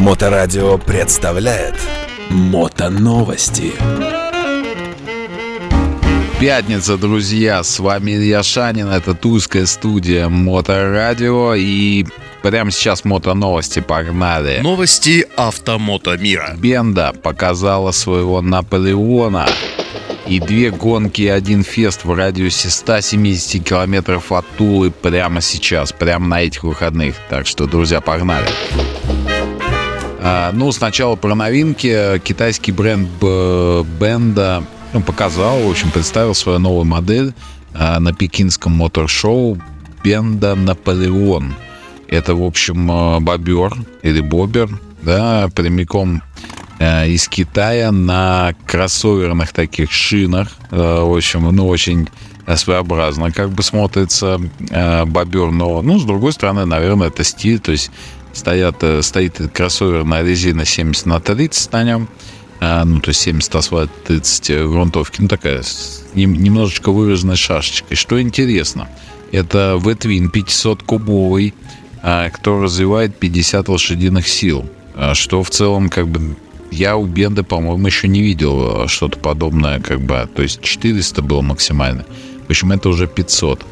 Моторадио представляет Мотоновости. Пятница, друзья, с вами Илья Шанин, это Тульская студия Моторадио и прямо сейчас мотоновости, погнали. Новости автомото мира. Бенда показала своего Наполеона. И две гонки и один фест в радиусе 170 километров от Тулы прямо сейчас, прямо на этих выходных. Так что, друзья, погнали. А, ну, сначала про новинки. Китайский бренд Бенда ну, показал, в общем, представил свою новую модель а, на пекинском мотор-шоу Бенда Наполеон. Это, в общем, а, бобер или бобер, да, прямиком а, из Китая на кроссоверных таких шинах. А, в общем, ну, очень своеобразно как бы смотрится бобер, но, ну, с другой стороны, наверное, это стиль, то есть стоят, э, стоит кроссовер на резине 70 на 30 на нем, а, ну, то есть 70 асфальт, 30 грунтовки, ну, такая немножечко выраженной шашечкой. Что интересно, это V-Twin 500-кубовый, а, который развивает 50 лошадиных сил, а, что в целом, как бы, я у Бенды, по-моему, еще не видел что-то подобное, как бы, то есть 400 было максимально. В общем, это уже 500.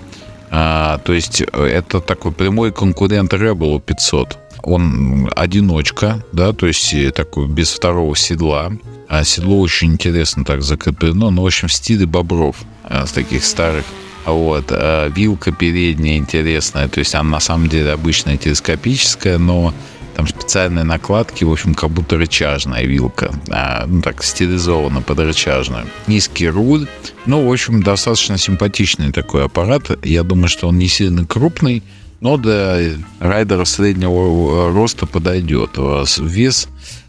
А, то есть это такой прямой конкурент Rebel 500 он одиночка, да, то есть э, такой без второго седла. А седло очень интересно так закреплено, но, в общем, в стиле бобров, а, с таких старых. Вот. А вилка передняя интересная, то есть она на самом деле обычная телескопическая, но там специальные накладки, в общем, как будто рычажная вилка, а, ну так стилизована под рычажную. Низкий руль, ну, в общем, достаточно симпатичный такой аппарат. Я думаю, что он не сильно крупный, но для райдеров среднего роста подойдет. Вес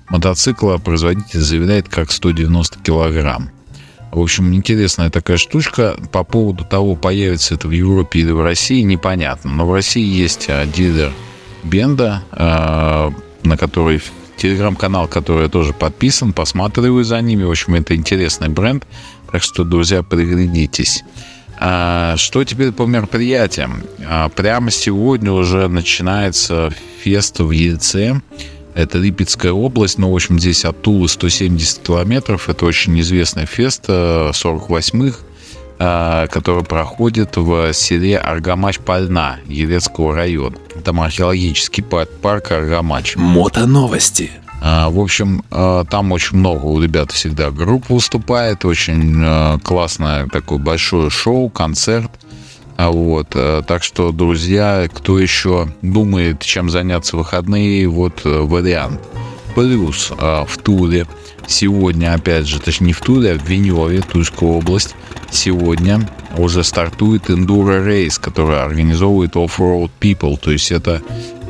мотоцикла производитель заявляет как 190 килограмм. В общем, интересная такая штучка. По поводу того, появится это в Европе или в России, непонятно. Но в России есть а, дилер Бенда, а, на который телеграм-канал, который я тоже подписан, посматриваю за ними. В общем, это интересный бренд. Так что, друзья, приглядитесь. А, что теперь по мероприятиям? А, прямо сегодня уже начинается фест в Ельце. Это Липецкая область, но, в общем, здесь от Тулы 170 километров. Это очень известный фест 48-х, а, который проходит в селе Аргамач-Пальна Елецкого района. Там археологический парк Аргамач. Мотоновости. А, в общем, а, там очень много у ребят всегда групп выступает, очень а, классное такое большое шоу, концерт. Вот, так что, друзья, кто еще думает, чем заняться в выходные, вот вариант. Плюс в Туле сегодня, опять же, точнее не в Туле, а в Веневе, Тульская область, сегодня уже стартует Enduro Race, который организовывает Off-Road People. То есть это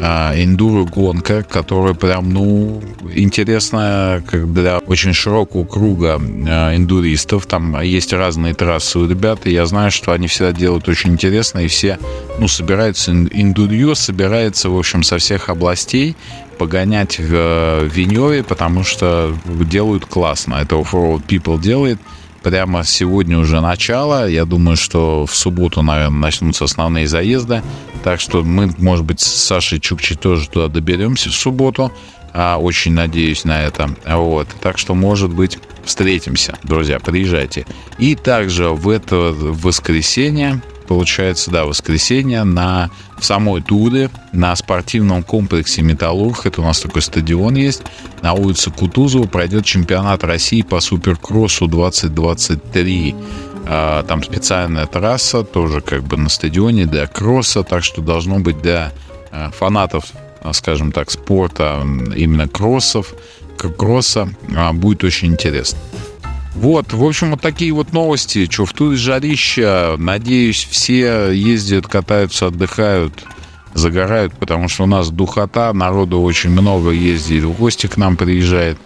а, эндуро гонка, которая прям, ну, интересная как для очень широкого круга а, эндуристов. Там есть разные трассы у ребят, и я знаю, что они всегда делают очень интересно, и все, ну, собираются, эндурье собирается, в общем, со всех областей погонять в Веневе, потому что делают классно. Это Off-Road People делает прямо сегодня уже начало. Я думаю, что в субботу, наверное, начнутся основные заезды. Так что мы, может быть, с Сашей Чукчи тоже туда доберемся в субботу. А, очень надеюсь на это. Вот. Так что, может быть, встретимся, друзья, приезжайте. И также в это воскресенье получается, да, воскресенье на в самой Туле, на спортивном комплексе «Металлург», это у нас такой стадион есть, на улице Кутузова пройдет чемпионат России по суперкроссу 2023. А, там специальная трасса, тоже как бы на стадионе для кросса, так что должно быть для а, фанатов, а, скажем так, спорта, именно кроссов, кросса, будет очень интересно. Вот, в общем, вот такие вот новости. В Туре жарища. Надеюсь, все ездят, катаются, отдыхают, загорают, потому что у нас духота, народу очень много ездит, в гости к нам приезжает.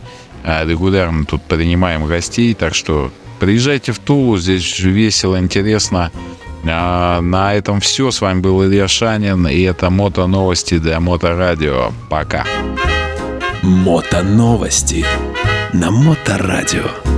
А регулярно тут принимаем гостей, так что приезжайте в Тулу, здесь весело, интересно. А на этом все. С вами был Илья Шанин, и это Мото Новости для Моторадио. Пока. Мото Новости на Моторадио.